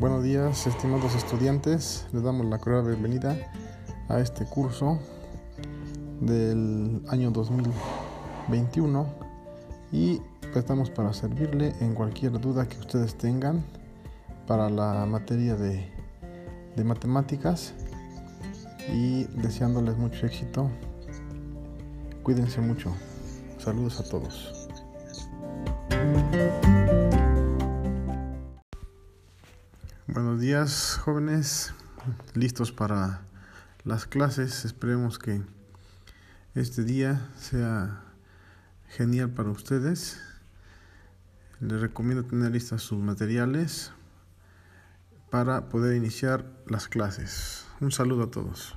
Buenos días, estimados estudiantes. Les damos la cordial bienvenida a este curso del año 2021 y estamos para servirle en cualquier duda que ustedes tengan para la materia de, de matemáticas y deseándoles mucho éxito. Cuídense mucho. Saludos a todos. Buenos días jóvenes, listos para las clases. Esperemos que este día sea genial para ustedes. Les recomiendo tener listos sus materiales para poder iniciar las clases. Un saludo a todos.